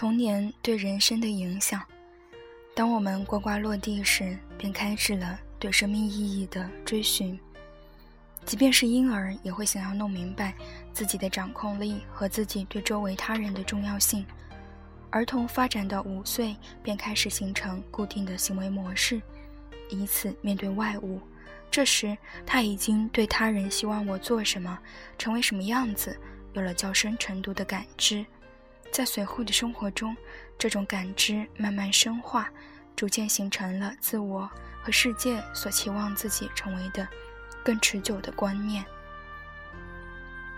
童年对人生的影响。当我们呱呱落地时，便开始了对生命意义的追寻。即便是婴儿，也会想要弄明白自己的掌控力和自己对周围他人的重要性。儿童发展到五岁，便开始形成固定的行为模式，以此面对外物。这时，他已经对他人希望我做什么、成为什么样子，有了较深程度的感知。在随后的生活中，这种感知慢慢深化，逐渐形成了自我和世界所期望自己成为的更持久的观念。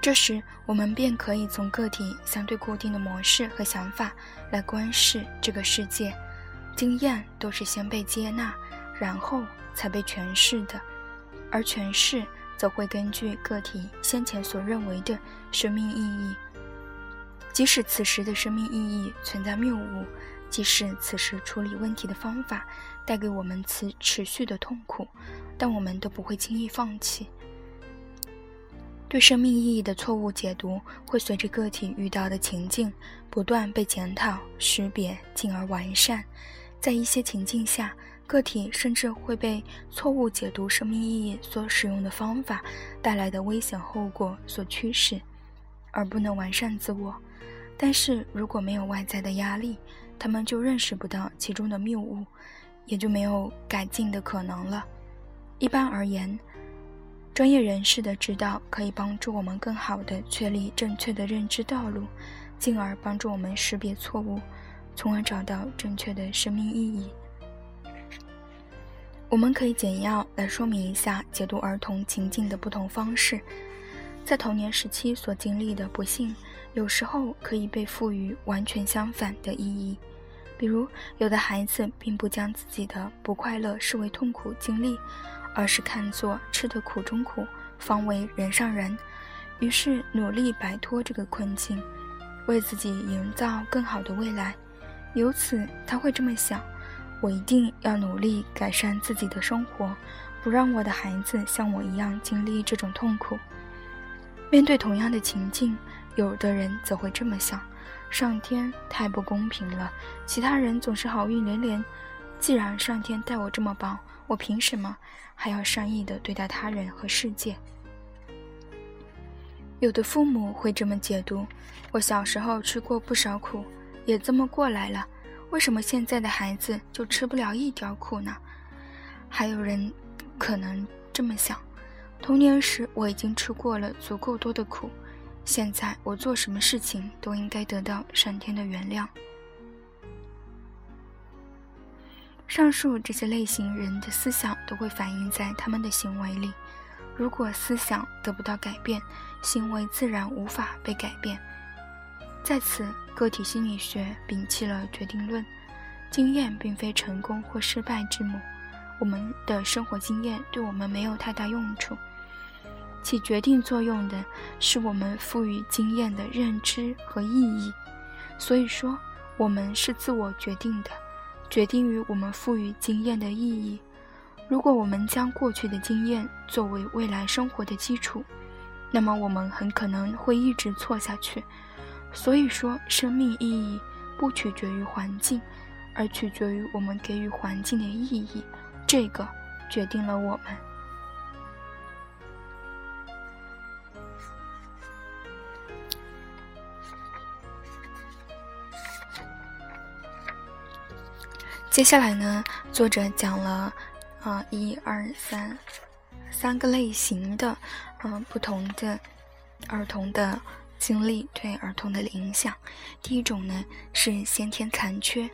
这时，我们便可以从个体相对固定的模式和想法来观视这个世界。经验都是先被接纳，然后才被诠释的，而诠释则会根据个体先前所认为的生命意义。即使此时的生命意义存在谬误，即使此时处理问题的方法带给我们持持续的痛苦，但我们都不会轻易放弃。对生命意义的错误解读会随着个体遇到的情境不断被检讨、识别，进而完善。在一些情境下，个体甚至会被错误解读生命意义所使用的方法带来的危险后果所驱使，而不能完善自我。但是如果没有外在的压力，他们就认识不到其中的谬误，也就没有改进的可能了。一般而言，专业人士的指导可以帮助我们更好地确立正确的认知道路，进而帮助我们识别错误，从而找到正确的生命意义。我们可以简要来说明一下解读儿童情境的不同方式，在童年时期所经历的不幸。有时候可以被赋予完全相反的意义，比如有的孩子并不将自己的不快乐视为痛苦经历，而是看作吃得苦中苦，方为人上人，于是努力摆脱这个困境，为自己营造更好的未来。由此他会这么想：我一定要努力改善自己的生活，不让我的孩子像我一样经历这种痛苦。面对同样的情境。有的人则会这么想：上天太不公平了，其他人总是好运连连。既然上天待我这么薄，我凭什么还要善意的对待他人和世界？有的父母会这么解读：我小时候吃过不少苦，也这么过来了，为什么现在的孩子就吃不了一点苦呢？还有人可能这么想：童年时我已经吃过了足够多的苦。现在我做什么事情都应该得到上天的原谅。上述这些类型人的思想都会反映在他们的行为里。如果思想得不到改变，行为自然无法被改变。在此，个体心理学摒弃了决定论，经验并非成功或失败之母。我们的生活经验对我们没有太大用处。起决定作用的是我们赋予经验的认知和意义，所以说我们是自我决定的，决定于我们赋予经验的意义。如果我们将过去的经验作为未来生活的基础，那么我们很可能会一直错下去。所以说，生命意义不取决于环境，而取决于我们给予环境的意义，这个决定了我们。接下来呢，作者讲了，啊，一二三，三个类型的，嗯，不同的儿童的经历对儿童的影响。第一种呢是先天残缺。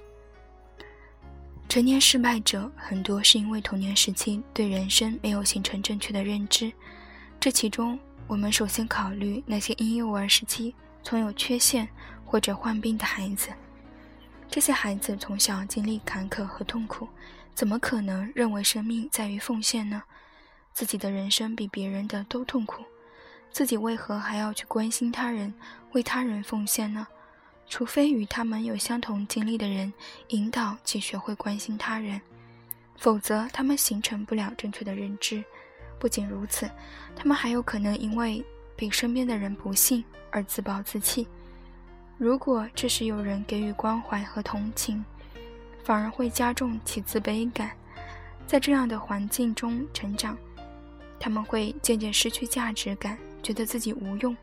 成年失败者很多是因为童年时期对人生没有形成正确的认知。这其中，我们首先考虑那些婴幼儿时期存有缺陷或者患病的孩子。这些孩子从小经历坎坷和痛苦，怎么可能认为生命在于奉献呢？自己的人生比别人的都痛苦，自己为何还要去关心他人、为他人奉献呢？除非与他们有相同经历的人引导其学会关心他人，否则他们形成不了正确的认知。不仅如此，他们还有可能因为被身边的人不幸而自暴自弃。如果这时有人给予关怀和同情，反而会加重其自卑感。在这样的环境中成长，他们会渐渐失去价值感，觉得自己无用，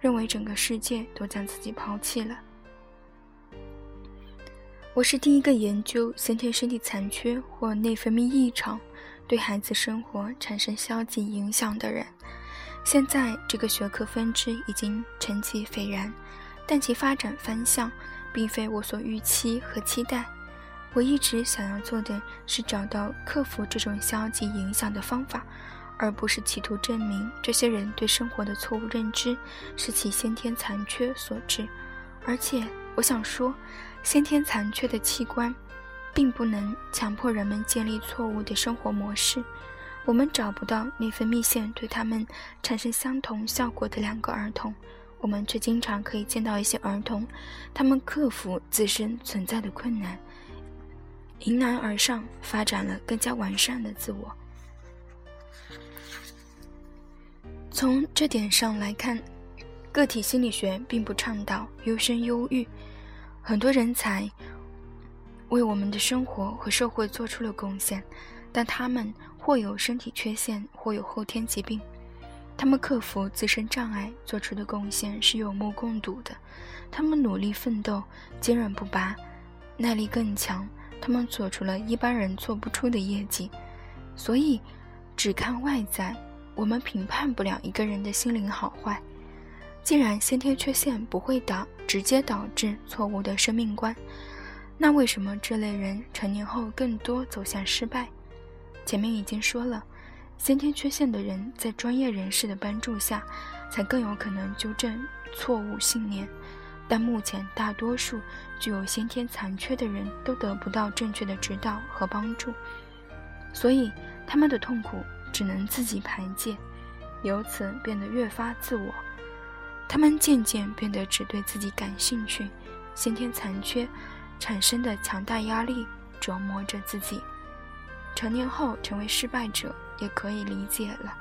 认为整个世界都将自己抛弃了。我是第一个研究先天身体残缺或内分泌异常对孩子生活产生消极影响的人。现在这个学科分支已经成绩斐然，但其发展方向并非我所预期和期待。我一直想要做的是找到克服这种消极影响的方法，而不是企图证明这些人对生活的错误认知是其先天残缺所致。而且，我想说，先天残缺的器官，并不能强迫人们建立错误的生活模式。我们找不到内分泌腺对他们产生相同效果的两个儿童，我们却经常可以见到一些儿童，他们克服自身存在的困难。迎难而上，发展了更加完善的自我。从这点上来看，个体心理学并不倡导优生优育。很多人才为我们的生活和社会做出了贡献，但他们或有身体缺陷，或有后天疾病。他们克服自身障碍做出的贡献是有目共睹的。他们努力奋斗，坚韧不拔，耐力更强。他们做出了一般人做不出的业绩，所以只看外在，我们评判不了一个人的心灵好坏。既然先天缺陷不会导直接导致错误的生命观，那为什么这类人成年后更多走向失败？前面已经说了，先天缺陷的人在专业人士的帮助下，才更有可能纠正错误信念。但目前，大多数具有先天残缺的人都得不到正确的指导和帮助，所以他们的痛苦只能自己排解，由此变得越发自我。他们渐渐变得只对自己感兴趣，先天残缺产生的强大压力折磨着自己。成年后成为失败者也可以理解了。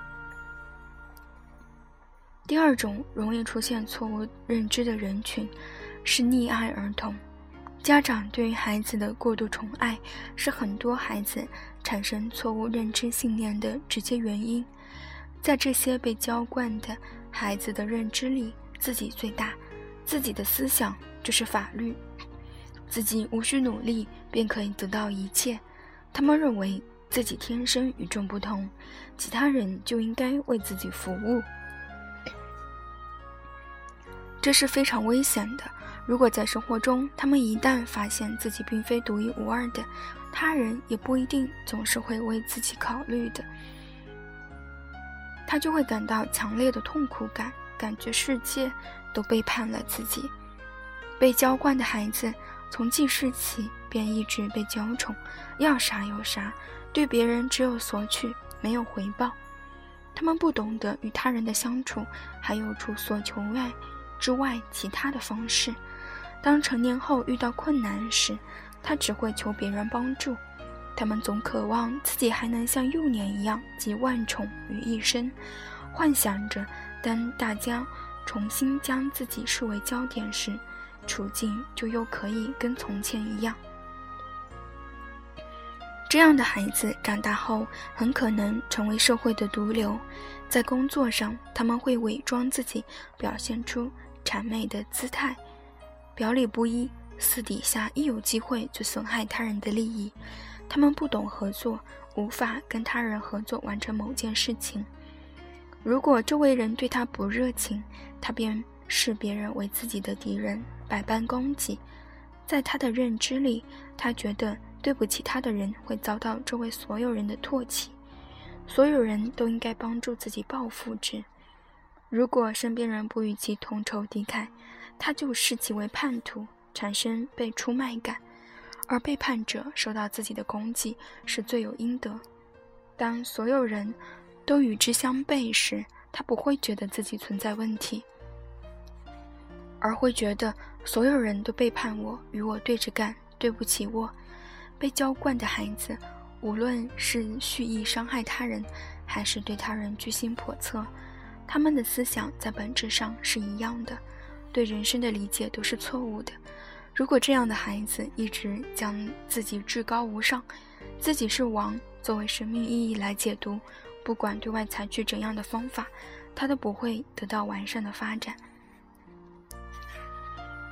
第二种容易出现错误认知的人群是溺爱儿童。家长对于孩子的过度宠爱是很多孩子产生错误认知信念的直接原因。在这些被娇惯的孩子的认知里，自己最大，自己的思想就是法律，自己无需努力便可以得到一切。他们认为自己天生与众不同，其他人就应该为自己服务。这是非常危险的。如果在生活中，他们一旦发现自己并非独一无二的，他人也不一定总是会为自己考虑的，他就会感到强烈的痛苦感，感觉世界都背叛了自己。被娇惯的孩子，从记事起便一直被娇宠，要啥有啥，对别人只有索取，没有回报。他们不懂得与他人的相处，还有除所求外。之外，其他的方式。当成年后遇到困难时，他只会求别人帮助。他们总渴望自己还能像幼年一样集万宠于一身，幻想着当大家重新将自己视为焦点时，处境就又可以跟从前一样。这样的孩子长大后很可能成为社会的毒瘤。在工作上，他们会伪装自己，表现出。谄媚的姿态，表里不一，私底下一有机会就损害他人的利益。他们不懂合作，无法跟他人合作完成某件事情。如果周围人对他不热情，他便视别人为自己的敌人，百般攻击。在他的认知里，他觉得对不起他的人会遭到周围所有人的唾弃，所有人都应该帮助自己报复之。如果身边人不与其同仇敌忾，他就视其为叛徒，产生被出卖感；而背叛者受到自己的攻击是罪有应得。当所有人都与之相悖时，他不会觉得自己存在问题，而会觉得所有人都背叛我，与我对着干，对不起我。被娇惯的孩子，无论是蓄意伤害他人，还是对他人居心叵测。他们的思想在本质上是一样的，对人生的理解都是错误的。如果这样的孩子一直将自己至高无上、自己是王作为生命意义来解读，不管对外采取怎样的方法，他都不会得到完善的发展。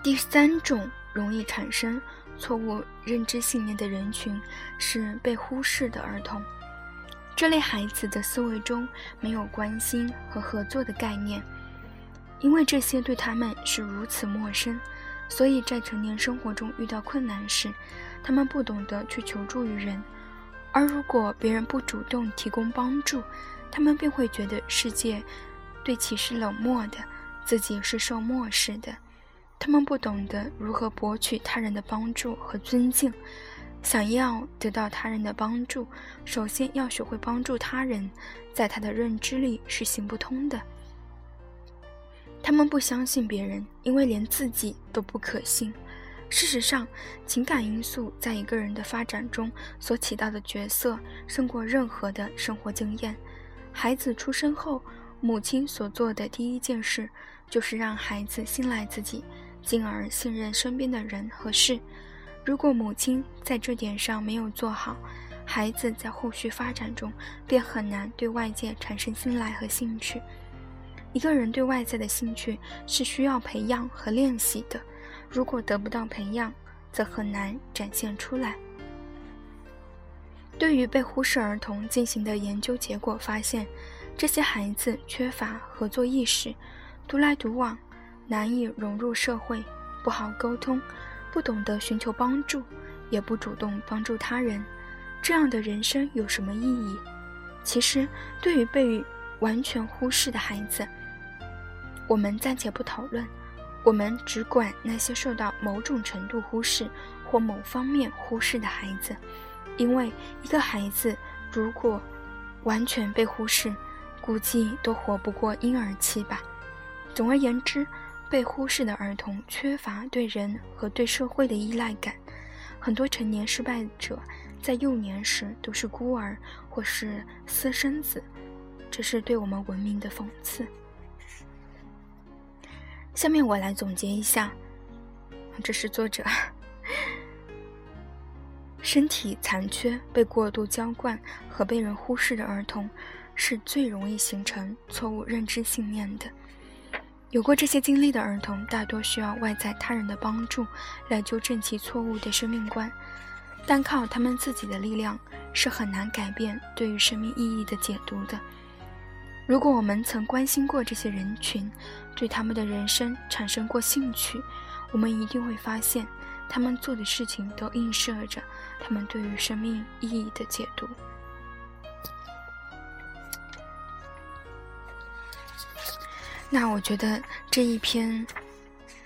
第三种容易产生错误认知信念的人群是被忽视的儿童。这类孩子的思维中没有关心和合作的概念，因为这些对他们是如此陌生，所以在成年生活中遇到困难时，他们不懂得去求助于人。而如果别人不主动提供帮助，他们便会觉得世界对其是冷漠的，自己是受漠视的。他们不懂得如何博取他人的帮助和尊敬，想要得到他人的帮助，首先要学会帮助他人，在他的认知里是行不通的。他们不相信别人，因为连自己都不可信。事实上，情感因素在一个人的发展中所起到的角色，胜过任何的生活经验。孩子出生后，母亲所做的第一件事，就是让孩子信赖自己。进而信任身边的人和事。如果母亲在这点上没有做好，孩子在后续发展中便很难对外界产生信赖和兴趣。一个人对外在的兴趣是需要培养和练习的，如果得不到培养，则很难展现出来。对于被忽视儿童进行的研究结果发现，这些孩子缺乏合作意识，独来独往。难以融入社会，不好沟通，不懂得寻求帮助，也不主动帮助他人，这样的人生有什么意义？其实，对于被完全忽视的孩子，我们暂且不讨论，我们只管那些受到某种程度忽视或某方面忽视的孩子，因为一个孩子如果完全被忽视，估计都活不过婴儿期吧。总而言之。被忽视的儿童缺乏对人和对社会的依赖感，很多成年失败者在幼年时都是孤儿或是私生子，这是对我们文明的讽刺。下面我来总结一下，这是作者：身体残缺、被过度娇惯和被人忽视的儿童，是最容易形成错误认知信念的。有过这些经历的儿童，大多需要外在他人的帮助来纠正其错误的生命观，单靠他们自己的力量是很难改变对于生命意义的解读的。如果我们曾关心过这些人群，对他们的人生产生过兴趣，我们一定会发现，他们做的事情都映射着他们对于生命意义的解读。那我觉得这一篇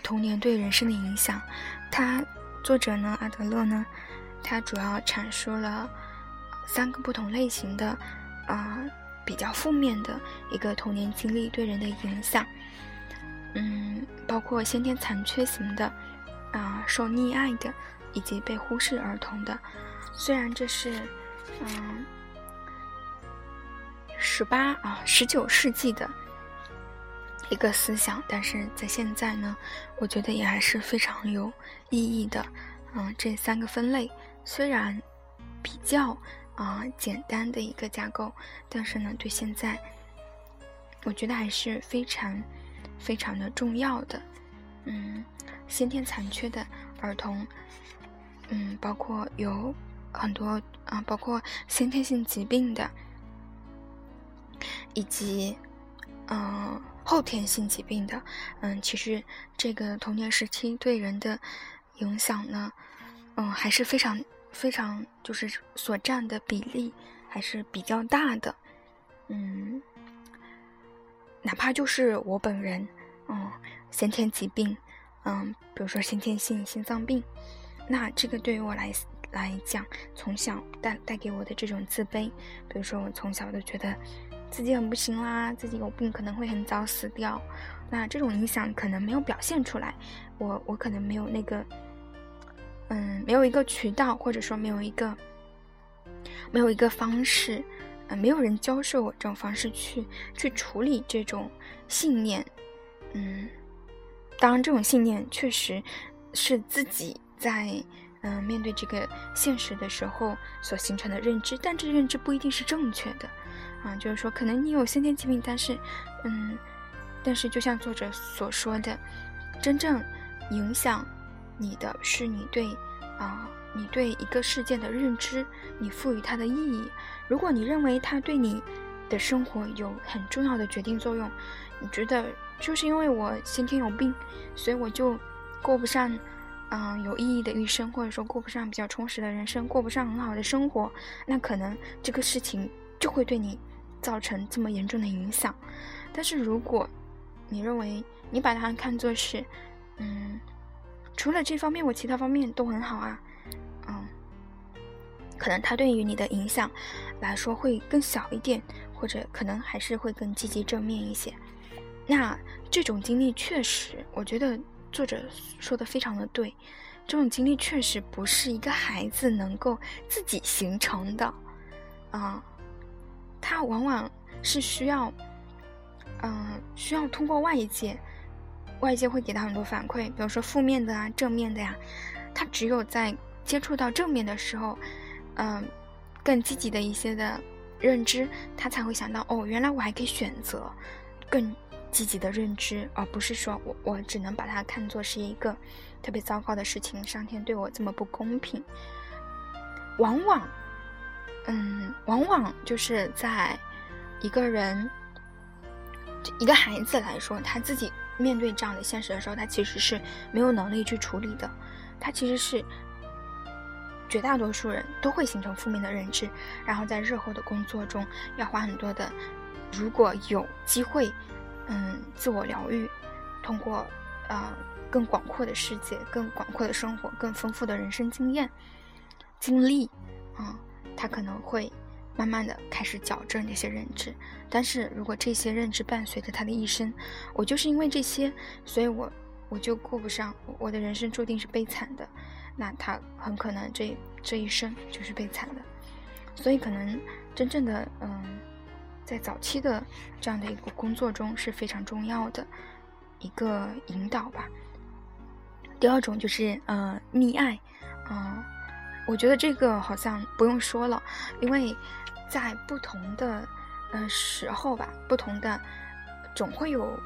童年对人生的影响，它作者呢阿德勒呢，他主要阐述了三个不同类型的啊比较负面的一个童年经历对人的影响，嗯，包括先天残缺型的啊受溺爱的以及被忽视儿童的，虽然这是嗯十八啊十九世纪的。一个思想，但是在现在呢，我觉得也还是非常有意义的。嗯，这三个分类虽然比较啊简单的一个架构，但是呢，对现在我觉得还是非常非常的重要的。嗯，先天残缺的儿童，嗯，包括有很多啊，包括先天性疾病的，以及嗯。后天性疾病的，嗯，其实这个童年时期对人的影响呢，嗯，还是非常非常，就是所占的比例还是比较大的，嗯，哪怕就是我本人，嗯，先天疾病，嗯，比如说先天性心脏病，那这个对于我来来讲，从小带带给我的这种自卑，比如说我从小都觉得。自己很不行啦，自己有病可能会很早死掉，那这种影响可能没有表现出来，我我可能没有那个，嗯，没有一个渠道，或者说没有一个，没有一个方式，呃，没有人教授我这种方式去去处理这种信念，嗯，当然，这种信念确实是自己在嗯面对这个现实的时候所形成的认知，但这认知不一定是正确的啊。就是说，可能你有先天疾病，但是嗯，但是就像作者所说的，真正影响你的是你对啊你对一个事件的认知，你赋予它的意义。如果你认为它对你的生活有很重要的决定作用，你觉得？就是因为我先天有病，所以我就过不上，嗯，有意义的一生，或者说过不上比较充实的人生，过不上很好的生活。那可能这个事情就会对你造成这么严重的影响。但是如果你认为你把它看作是，嗯，除了这方面，我其他方面都很好啊，嗯，可能它对于你的影响来说会更小一点，或者可能还是会更积极正面一些。那这种经历确实，我觉得作者说的非常的对。这种经历确实不是一个孩子能够自己形成的，啊，他往往是需要，嗯，需要通过外界，外界会给他很多反馈，比如说负面的啊、正面的呀。他只有在接触到正面的时候，嗯，更积极的一些的认知，他才会想到，哦，原来我还可以选择更。积极的认知，而不是说我我只能把它看作是一个特别糟糕的事情，上天对我这么不公平。往往，嗯，往往就是在一个人一个孩子来说，他自己面对这样的现实的时候，他其实是没有能力去处理的。他其实是绝大多数人都会形成负面的认知，然后在日后的工作中要花很多的，如果有机会。嗯，自我疗愈，通过呃更广阔的世界、更广阔的生活、更丰富的人生经验、经历，啊，他可能会慢慢的开始矫正这些认知。但是如果这些认知伴随着他的一生，我就是因为这些，所以我我就过不上，我的人生注定是悲惨的，那他很可能这这一生就是悲惨的。所以可能真正的嗯。在早期的这样的一个工作中是非常重要的一个引导吧。第二种就是呃溺爱，嗯，我觉得这个好像不用说了，因为在不同的呃时候吧，不同的总会有，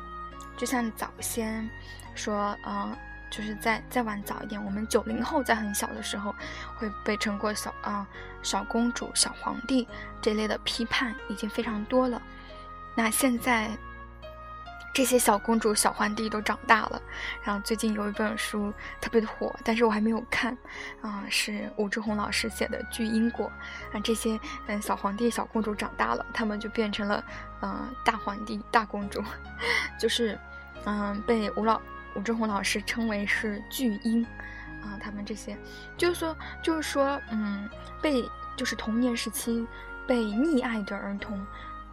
就像早先说呃。就是再再晚早一点，我们九零后在很小的时候会被称过小啊小公主、小皇帝这类的批判已经非常多了。那现在这些小公主、小皇帝都长大了，然后最近有一本书特别的火，但是我还没有看。啊，是武志红老师写的《巨因果》啊，这些嗯小皇帝、小公主长大了，他们就变成了嗯大皇帝、大公主，就是嗯被吴老。吴志红老师称为是巨婴，啊，他们这些，就是说，就是说，嗯，被就是童年时期被溺爱的儿童，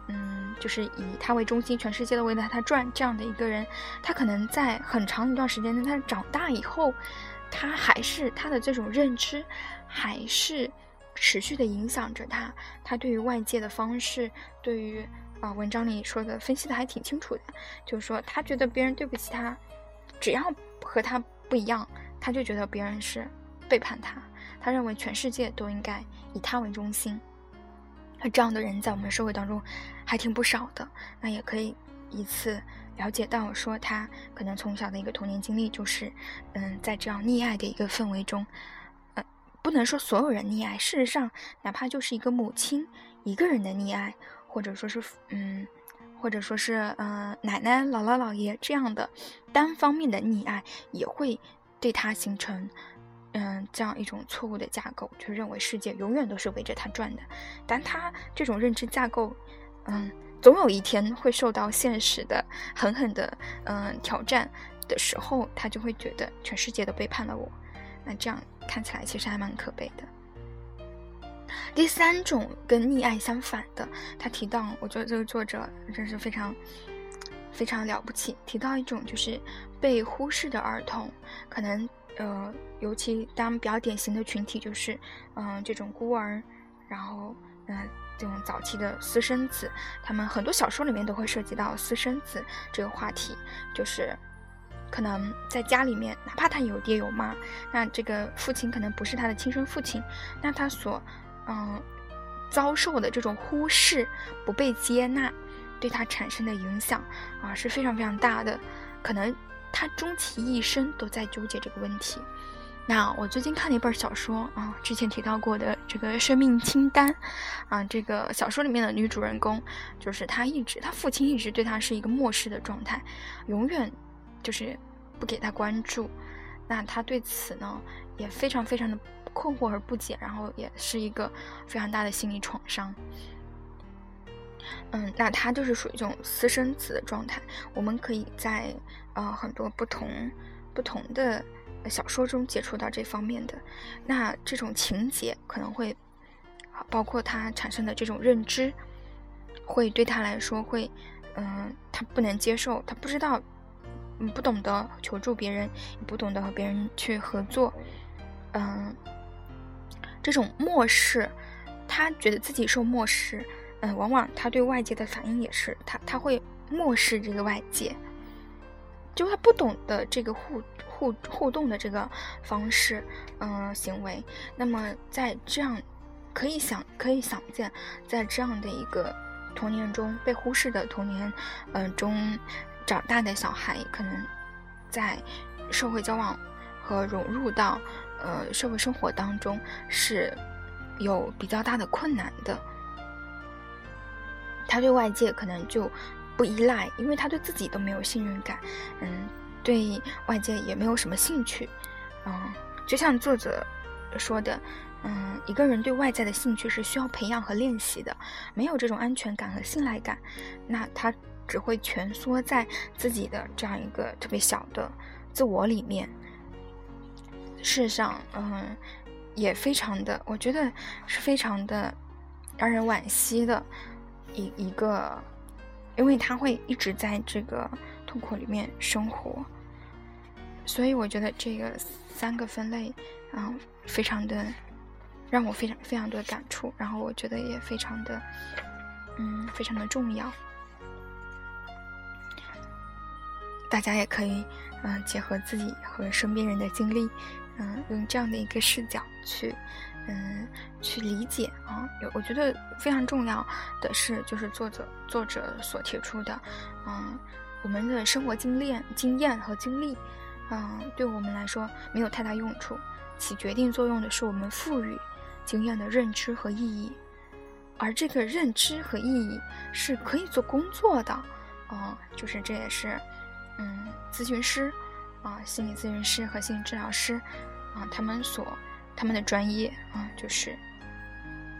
嗯，就是以他为中心，全世界都围着他转这样的一个人，他可能在很长一段时间内，他长大以后，他还是他的这种认知，还是持续的影响着他，他对于外界的方式，对于啊，文章里说的分析的还挺清楚的，就是说，他觉得别人对不起他。只要和他不一样，他就觉得别人是背叛他。他认为全世界都应该以他为中心。那这样的人在我们社会当中还挺不少的。那也可以一次了解到，说他可能从小的一个童年经历就是，嗯，在这样溺爱的一个氛围中，呃，不能说所有人溺爱。事实上，哪怕就是一个母亲一个人的溺爱，或者说是，嗯。或者说是，嗯，奶奶、姥姥、姥爷这样的单方面的溺爱，也会对他形成，嗯，这样一种错误的架构，就认为世界永远都是围着他转的。但他这种认知架构，嗯，总有一天会受到现实的狠狠的，嗯，挑战的时候，他就会觉得全世界都背叛了我。那这样看起来其实还蛮可悲的。第三种跟溺爱相反的，他提到，我觉得这个作者真是非常非常了不起。提到一种就是被忽视的儿童，可能呃，尤其当比较典型的群体就是嗯这种孤儿，然后嗯这种早期的私生子，他们很多小说里面都会涉及到私生子这个话题，就是可能在家里面，哪怕他有爹有妈，那这个父亲可能不是他的亲生父亲，那他所嗯遭受的这种忽视、不被接纳，对他产生的影响啊是非常非常大的，可能他终其一生都在纠结这个问题。那我最近看了一本小说啊，之前提到过的这个生命清单，啊，这个小说里面的女主人公，就是她一直，她父亲一直对她是一个漠视的状态，永远就是不给她关注。那她对此呢，也非常非常的困惑而不解，然后也是一个非常大的心理创伤。嗯，那他就是属于这种私生子的状态。我们可以在呃很多不同不同的。小说中接触到这方面的，那这种情节可能会，包括他产生的这种认知，会对他来说会，嗯，他不能接受，他不知道，不懂得求助别人，也不懂得和别人去合作，嗯，这种漠视，他觉得自己受漠视，嗯，往往他对外界的反应也是，他他会漠视这个外界。就他不懂得这个互互互动的这个方式，嗯，行为。那么在这样可以想可以想见，在这样的一个童年中被忽视的童年，嗯中长大的小孩，可能在社会交往和融入到呃社会生活当中是有比较大的困难的。他对外界可能就。不依赖，因为他对自己都没有信任感，嗯，对外界也没有什么兴趣，嗯，就像作者说的，嗯，一个人对外在的兴趣是需要培养和练习的，没有这种安全感和信赖感，那他只会蜷缩在自己的这样一个特别小的自我里面。事实上，嗯，也非常的，我觉得是非常的让人惋惜的一一个。因为他会一直在这个痛苦里面生活，所以我觉得这个三个分类，啊，非常的让我非常非常的感触，然后我觉得也非常的，嗯，非常的重要。大家也可以，嗯，结合自己和身边人的经历，嗯，用这样的一个视角去。嗯，去理解啊，有我觉得非常重要的是，就是作者作者所提出的，嗯，我们的生活经验、经验和经历，嗯，对我们来说没有太大用处，起决定作用的是我们赋予经验的认知和意义，而这个认知和意义是可以做工作的，啊，就是这也是，嗯，咨询师啊，心理咨询师和心理治疗师啊，他们所。他们的专业啊，就是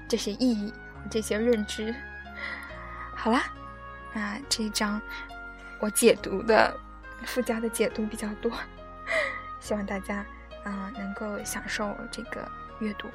这些意义、这些认知。好啦，那这一章我解读的附加的解读比较多，希望大家啊能够享受这个阅读。